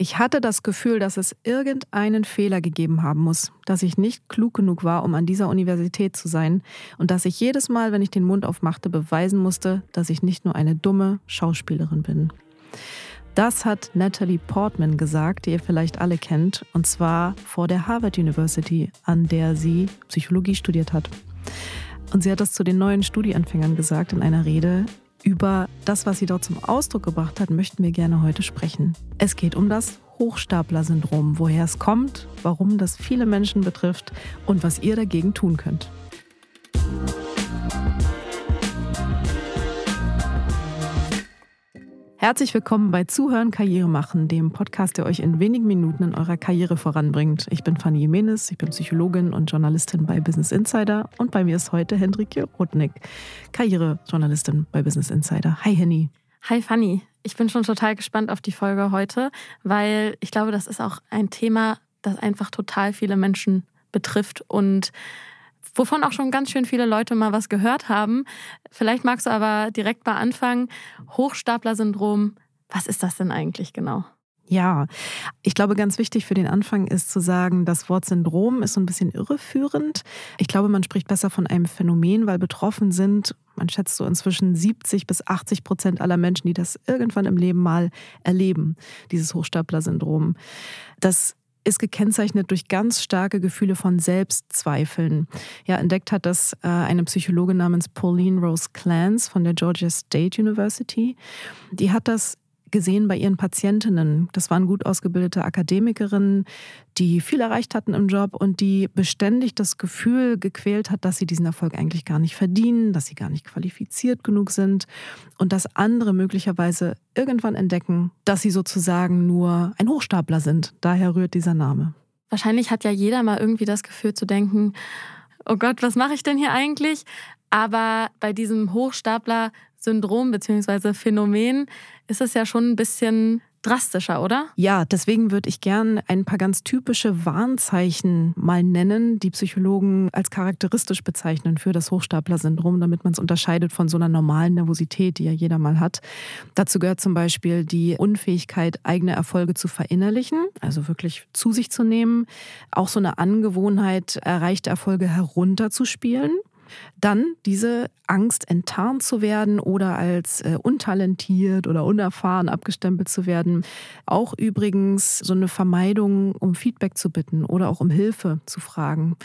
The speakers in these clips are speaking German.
Ich hatte das Gefühl, dass es irgendeinen Fehler gegeben haben muss, dass ich nicht klug genug war, um an dieser Universität zu sein und dass ich jedes Mal, wenn ich den Mund aufmachte, beweisen musste, dass ich nicht nur eine dumme Schauspielerin bin. Das hat Natalie Portman gesagt, die ihr vielleicht alle kennt, und zwar vor der Harvard University, an der sie Psychologie studiert hat. Und sie hat das zu den neuen Studienanfängern gesagt in einer Rede, über das, was sie dort zum Ausdruck gebracht hat, möchten wir gerne heute sprechen. Es geht um das Hochstapler-Syndrom, woher es kommt, warum das viele Menschen betrifft und was ihr dagegen tun könnt. Herzlich willkommen bei Zuhören Karriere machen, dem Podcast, der euch in wenigen Minuten in eurer Karriere voranbringt. Ich bin Fanny Jimenez, ich bin Psychologin und Journalistin bei Business Insider und bei mir ist heute Hendrike Rudnick, Karrierejournalistin bei Business Insider. Hi Henny. Hi Fanny, ich bin schon total gespannt auf die Folge heute, weil ich glaube, das ist auch ein Thema, das einfach total viele Menschen betrifft und wovon auch schon ganz schön viele Leute mal was gehört haben. Vielleicht magst du aber direkt mal anfangen. Hochstapler-Syndrom, was ist das denn eigentlich genau? Ja, ich glaube, ganz wichtig für den Anfang ist zu sagen, das Wort Syndrom ist so ein bisschen irreführend. Ich glaube, man spricht besser von einem Phänomen, weil betroffen sind, man schätzt so inzwischen 70 bis 80 Prozent aller Menschen, die das irgendwann im Leben mal erleben, dieses Hochstapler-Syndrom. Das ist gekennzeichnet durch ganz starke Gefühle von Selbstzweifeln. Ja, entdeckt hat das äh, eine Psychologin namens Pauline Rose Clance von der Georgia State University. Die hat das gesehen bei ihren Patientinnen. Das waren gut ausgebildete Akademikerinnen, die viel erreicht hatten im Job und die beständig das Gefühl gequält hat, dass sie diesen Erfolg eigentlich gar nicht verdienen, dass sie gar nicht qualifiziert genug sind und dass andere möglicherweise irgendwann entdecken, dass sie sozusagen nur ein Hochstapler sind. Daher rührt dieser Name. Wahrscheinlich hat ja jeder mal irgendwie das Gefühl zu denken, oh Gott, was mache ich denn hier eigentlich? Aber bei diesem Hochstapler-Syndrom bzw. Phänomen ist es ja schon ein bisschen drastischer, oder? Ja, deswegen würde ich gern ein paar ganz typische Warnzeichen mal nennen, die Psychologen als charakteristisch bezeichnen für das Hochstapler-Syndrom, damit man es unterscheidet von so einer normalen Nervosität, die ja jeder mal hat. Dazu gehört zum Beispiel die Unfähigkeit, eigene Erfolge zu verinnerlichen, also wirklich zu sich zu nehmen. Auch so eine Angewohnheit, erreichte Erfolge herunterzuspielen. Dann diese Angst, enttarnt zu werden oder als äh, untalentiert oder unerfahren abgestempelt zu werden. Auch übrigens so eine Vermeidung, um Feedback zu bitten oder auch um Hilfe zu fragen.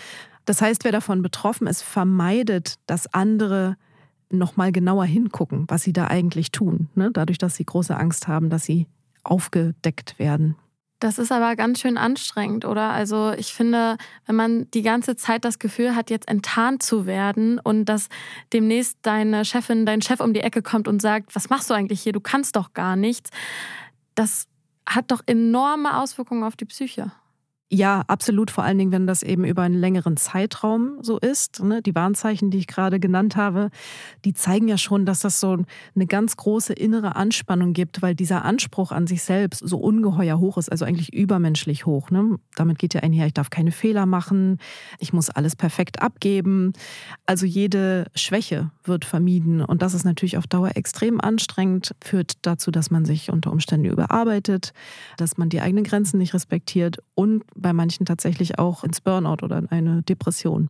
Das heißt, wer davon betroffen ist, vermeidet, dass andere noch mal genauer hingucken, was sie da eigentlich tun. Ne? Dadurch, dass sie große Angst haben, dass sie aufgedeckt werden. Das ist aber ganz schön anstrengend, oder? Also ich finde, wenn man die ganze Zeit das Gefühl hat, jetzt enttarnt zu werden und dass demnächst deine Chefin, dein Chef um die Ecke kommt und sagt, was machst du eigentlich hier? Du kannst doch gar nichts. Das hat doch enorme Auswirkungen auf die Psyche. Ja, absolut. Vor allen Dingen, wenn das eben über einen längeren Zeitraum so ist. Ne? Die Warnzeichen, die ich gerade genannt habe, die zeigen ja schon, dass das so eine ganz große innere Anspannung gibt, weil dieser Anspruch an sich selbst so ungeheuer hoch ist, also eigentlich übermenschlich hoch. Ne? Damit geht ja einher, ich darf keine Fehler machen, ich muss alles perfekt abgeben. Also jede Schwäche wird vermieden. Und das ist natürlich auf Dauer extrem anstrengend, führt dazu, dass man sich unter Umständen überarbeitet, dass man die eigenen Grenzen nicht respektiert und bei manchen tatsächlich auch ins Burnout oder in eine Depression.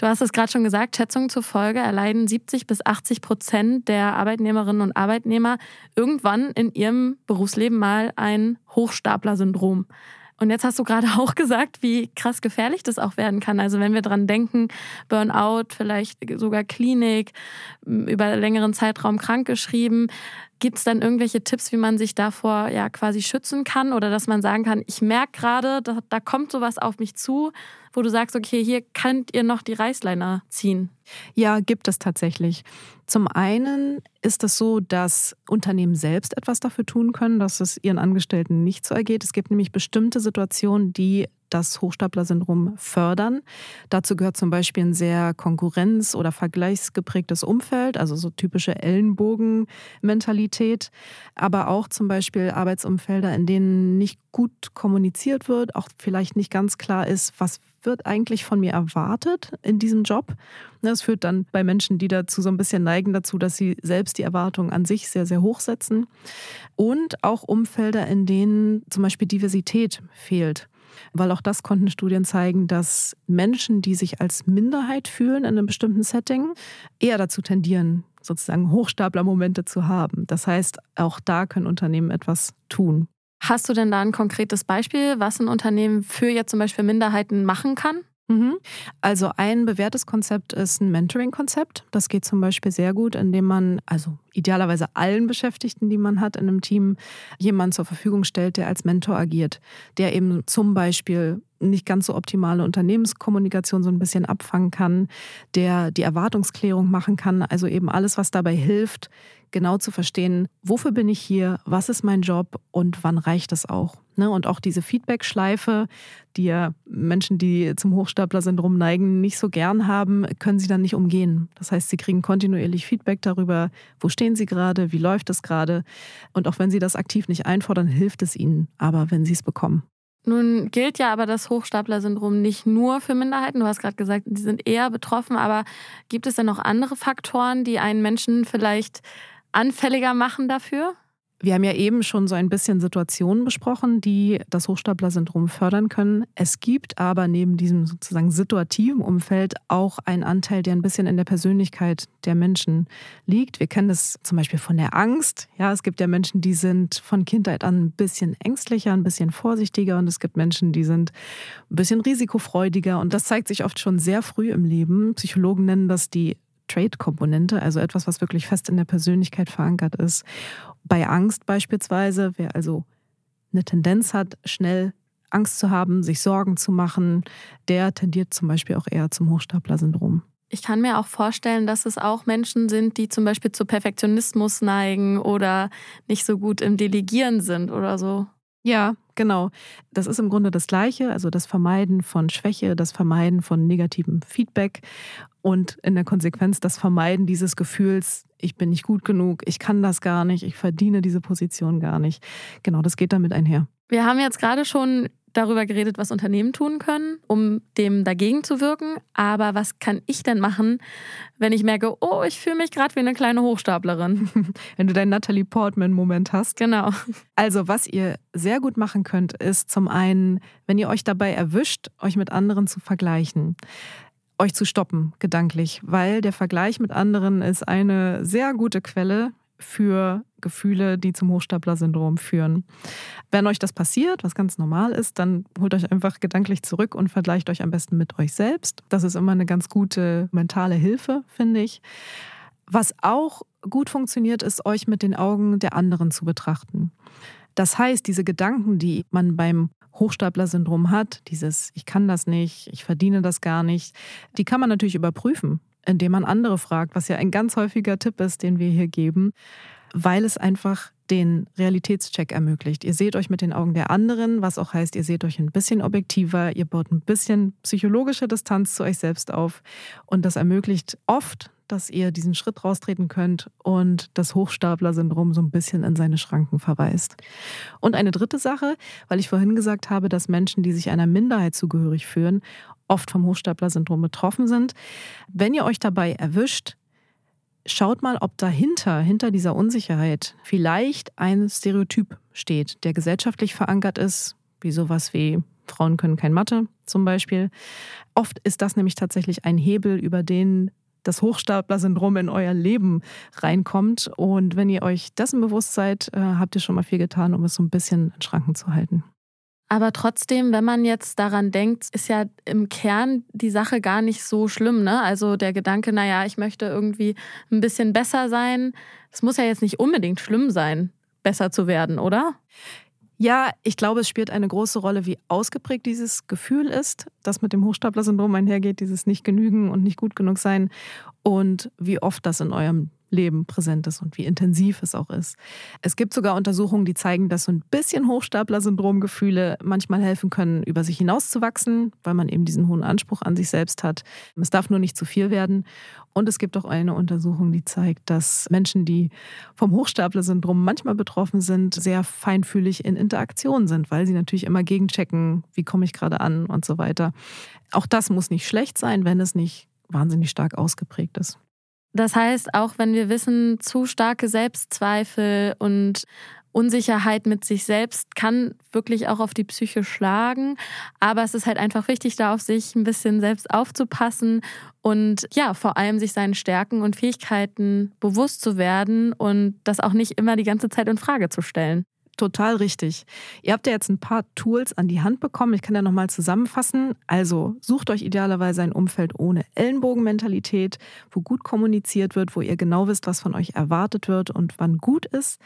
Du hast es gerade schon gesagt, Schätzungen zufolge erleiden 70 bis 80 Prozent der Arbeitnehmerinnen und Arbeitnehmer irgendwann in ihrem Berufsleben mal ein Hochstapler-Syndrom. Und jetzt hast du gerade auch gesagt, wie krass gefährlich das auch werden kann. Also wenn wir dran denken, Burnout, vielleicht sogar Klinik, über längeren Zeitraum krankgeschrieben, Gibt es dann irgendwelche Tipps, wie man sich davor ja quasi schützen kann oder dass man sagen kann, ich merke gerade, da, da kommt sowas auf mich zu, wo du sagst, okay, hier könnt ihr noch die Reißleiner ziehen? Ja, gibt es tatsächlich. Zum einen ist es so, dass Unternehmen selbst etwas dafür tun können, dass es ihren Angestellten nicht so ergeht. Es gibt nämlich bestimmte Situationen, die das Hochstapler-Syndrom fördern. Dazu gehört zum Beispiel ein sehr konkurrenz- oder vergleichsgeprägtes Umfeld, also so typische Ellenbogen-Mentalität, aber auch zum Beispiel Arbeitsumfelder, in denen nicht gut kommuniziert wird, auch vielleicht nicht ganz klar ist, was wird eigentlich von mir erwartet in diesem Job. Das führt dann bei Menschen, die dazu so ein bisschen neigen, dazu, dass sie selbst die Erwartungen an sich sehr, sehr hoch setzen. Und auch Umfelder, in denen zum Beispiel Diversität fehlt. Weil auch das konnten Studien zeigen, dass Menschen, die sich als Minderheit fühlen in einem bestimmten Setting, eher dazu tendieren, sozusagen Hochstapler-Momente zu haben. Das heißt, auch da können Unternehmen etwas tun. Hast du denn da ein konkretes Beispiel, was ein Unternehmen für jetzt zum Beispiel Minderheiten machen kann? Mhm. Also ein bewährtes Konzept ist ein Mentoring-Konzept. Das geht zum Beispiel sehr gut, indem man, also idealerweise allen Beschäftigten, die man hat in einem Team, jemanden zur Verfügung stellt, der als Mentor agiert, der eben zum Beispiel nicht ganz so optimale Unternehmenskommunikation so ein bisschen abfangen kann, der die Erwartungsklärung machen kann, also eben alles, was dabei hilft, genau zu verstehen, wofür bin ich hier, was ist mein Job und wann reicht es auch. Ne? Und auch diese Feedback-Schleife, die ja Menschen, die zum Hochstapler-Syndrom neigen, nicht so gern haben, können sie dann nicht umgehen. Das heißt, sie kriegen kontinuierlich Feedback darüber, wo stehen sie gerade, wie läuft es gerade. Und auch wenn sie das aktiv nicht einfordern, hilft es ihnen aber, wenn sie es bekommen. Nun gilt ja aber das Hochstapler-Syndrom nicht nur für Minderheiten. Du hast gerade gesagt, die sind eher betroffen, aber gibt es denn noch andere Faktoren, die einen Menschen vielleicht anfälliger machen dafür? Wir haben ja eben schon so ein bisschen Situationen besprochen, die das Hochstapler-Syndrom fördern können. Es gibt aber neben diesem sozusagen situativen Umfeld auch einen Anteil, der ein bisschen in der Persönlichkeit der Menschen liegt. Wir kennen das zum Beispiel von der Angst. Ja, es gibt ja Menschen, die sind von Kindheit an ein bisschen ängstlicher, ein bisschen vorsichtiger und es gibt Menschen, die sind ein bisschen risikofreudiger und das zeigt sich oft schon sehr früh im Leben. Psychologen nennen das die Trait-Komponente, also etwas, was wirklich fest in der Persönlichkeit verankert ist. Bei Angst beispielsweise, wer also eine Tendenz hat, schnell Angst zu haben, sich Sorgen zu machen, der tendiert zum Beispiel auch eher zum Hochstapler-Syndrom. Ich kann mir auch vorstellen, dass es auch Menschen sind, die zum Beispiel zu Perfektionismus neigen oder nicht so gut im Delegieren sind oder so. Ja, genau. Das ist im Grunde das Gleiche, also das Vermeiden von Schwäche, das Vermeiden von negativem Feedback und in der Konsequenz das Vermeiden dieses Gefühls, ich bin nicht gut genug, ich kann das gar nicht, ich verdiene diese Position gar nicht. Genau, das geht damit einher. Wir haben jetzt gerade schon darüber geredet, was Unternehmen tun können, um dem dagegen zu wirken. Aber was kann ich denn machen, wenn ich merke, oh, ich fühle mich gerade wie eine kleine Hochstaplerin? wenn du deinen Natalie Portman-Moment hast. Genau. Also, was ihr sehr gut machen könnt, ist zum einen, wenn ihr euch dabei erwischt, euch mit anderen zu vergleichen euch zu stoppen, gedanklich, weil der Vergleich mit anderen ist eine sehr gute Quelle für Gefühle, die zum Hochstapler-Syndrom führen. Wenn euch das passiert, was ganz normal ist, dann holt euch einfach gedanklich zurück und vergleicht euch am besten mit euch selbst. Das ist immer eine ganz gute mentale Hilfe, finde ich. Was auch gut funktioniert, ist, euch mit den Augen der anderen zu betrachten. Das heißt, diese Gedanken, die man beim Hochstapler-Syndrom hat, dieses Ich kann das nicht, ich verdiene das gar nicht, die kann man natürlich überprüfen indem man andere fragt, was ja ein ganz häufiger Tipp ist, den wir hier geben, weil es einfach den Realitätscheck ermöglicht. Ihr seht euch mit den Augen der anderen, was auch heißt, ihr seht euch ein bisschen objektiver, ihr baut ein bisschen psychologische Distanz zu euch selbst auf und das ermöglicht oft, dass ihr diesen Schritt raustreten könnt und das Hochstapler-Syndrom so ein bisschen in seine Schranken verweist. Und eine dritte Sache, weil ich vorhin gesagt habe, dass Menschen, die sich einer Minderheit zugehörig fühlen, oft vom Hochstapler-Syndrom betroffen sind. Wenn ihr euch dabei erwischt, schaut mal, ob dahinter, hinter dieser Unsicherheit, vielleicht ein Stereotyp steht, der gesellschaftlich verankert ist, wie sowas wie Frauen können kein Mathe zum Beispiel. Oft ist das nämlich tatsächlich ein Hebel, über den das Hochstapler-Syndrom in euer Leben reinkommt. Und wenn ihr euch dessen bewusst seid, äh, habt ihr schon mal viel getan, um es so ein bisschen in Schranken zu halten. Aber trotzdem, wenn man jetzt daran denkt, ist ja im Kern die Sache gar nicht so schlimm. Ne? Also der Gedanke, naja, ich möchte irgendwie ein bisschen besser sein. Es muss ja jetzt nicht unbedingt schlimm sein, besser zu werden, oder? Ja, ich glaube, es spielt eine große Rolle, wie ausgeprägt dieses Gefühl ist, das mit dem Hochstapler-Syndrom einhergeht, dieses Nicht genügen und nicht gut genug sein und wie oft das in eurem Leben präsent ist und wie intensiv es auch ist. Es gibt sogar Untersuchungen, die zeigen, dass so ein bisschen Hochstapler-Syndrom-Gefühle manchmal helfen können, über sich hinauszuwachsen, weil man eben diesen hohen Anspruch an sich selbst hat. Es darf nur nicht zu viel werden. Und es gibt auch eine Untersuchung, die zeigt, dass Menschen, die vom Hochstapler-Syndrom manchmal betroffen sind, sehr feinfühlig in Interaktion sind, weil sie natürlich immer gegenchecken, wie komme ich gerade an und so weiter. Auch das muss nicht schlecht sein, wenn es nicht wahnsinnig stark ausgeprägt ist. Das heißt, auch wenn wir wissen, zu starke Selbstzweifel und Unsicherheit mit sich selbst kann wirklich auch auf die Psyche schlagen. Aber es ist halt einfach wichtig, da auf sich ein bisschen selbst aufzupassen und ja, vor allem sich seinen Stärken und Fähigkeiten bewusst zu werden und das auch nicht immer die ganze Zeit in Frage zu stellen. Total richtig. Ihr habt ja jetzt ein paar Tools an die Hand bekommen. Ich kann ja nochmal zusammenfassen. Also sucht euch idealerweise ein Umfeld ohne Ellenbogenmentalität, wo gut kommuniziert wird, wo ihr genau wisst, was von euch erwartet wird und wann gut ist.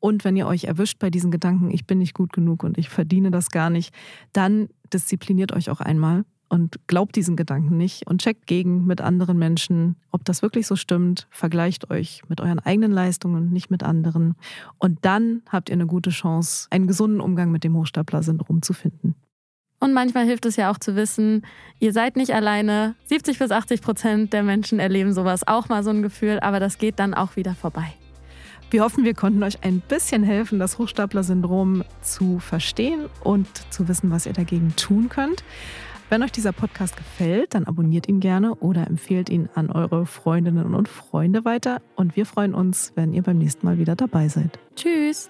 Und wenn ihr euch erwischt bei diesen Gedanken, ich bin nicht gut genug und ich verdiene das gar nicht, dann diszipliniert euch auch einmal und glaubt diesen Gedanken nicht und checkt gegen mit anderen Menschen, ob das wirklich so stimmt. Vergleicht euch mit euren eigenen Leistungen und nicht mit anderen. Und dann habt ihr eine gute Chance, einen gesunden Umgang mit dem Hochstapler-Syndrom zu finden. Und manchmal hilft es ja auch zu wissen, ihr seid nicht alleine. 70 bis 80 Prozent der Menschen erleben sowas auch mal so ein Gefühl, aber das geht dann auch wieder vorbei. Wir hoffen, wir konnten euch ein bisschen helfen, das Hochstapler-Syndrom zu verstehen und zu wissen, was ihr dagegen tun könnt. Wenn euch dieser Podcast gefällt, dann abonniert ihn gerne oder empfehlt ihn an eure Freundinnen und Freunde weiter. Und wir freuen uns, wenn ihr beim nächsten Mal wieder dabei seid. Tschüss!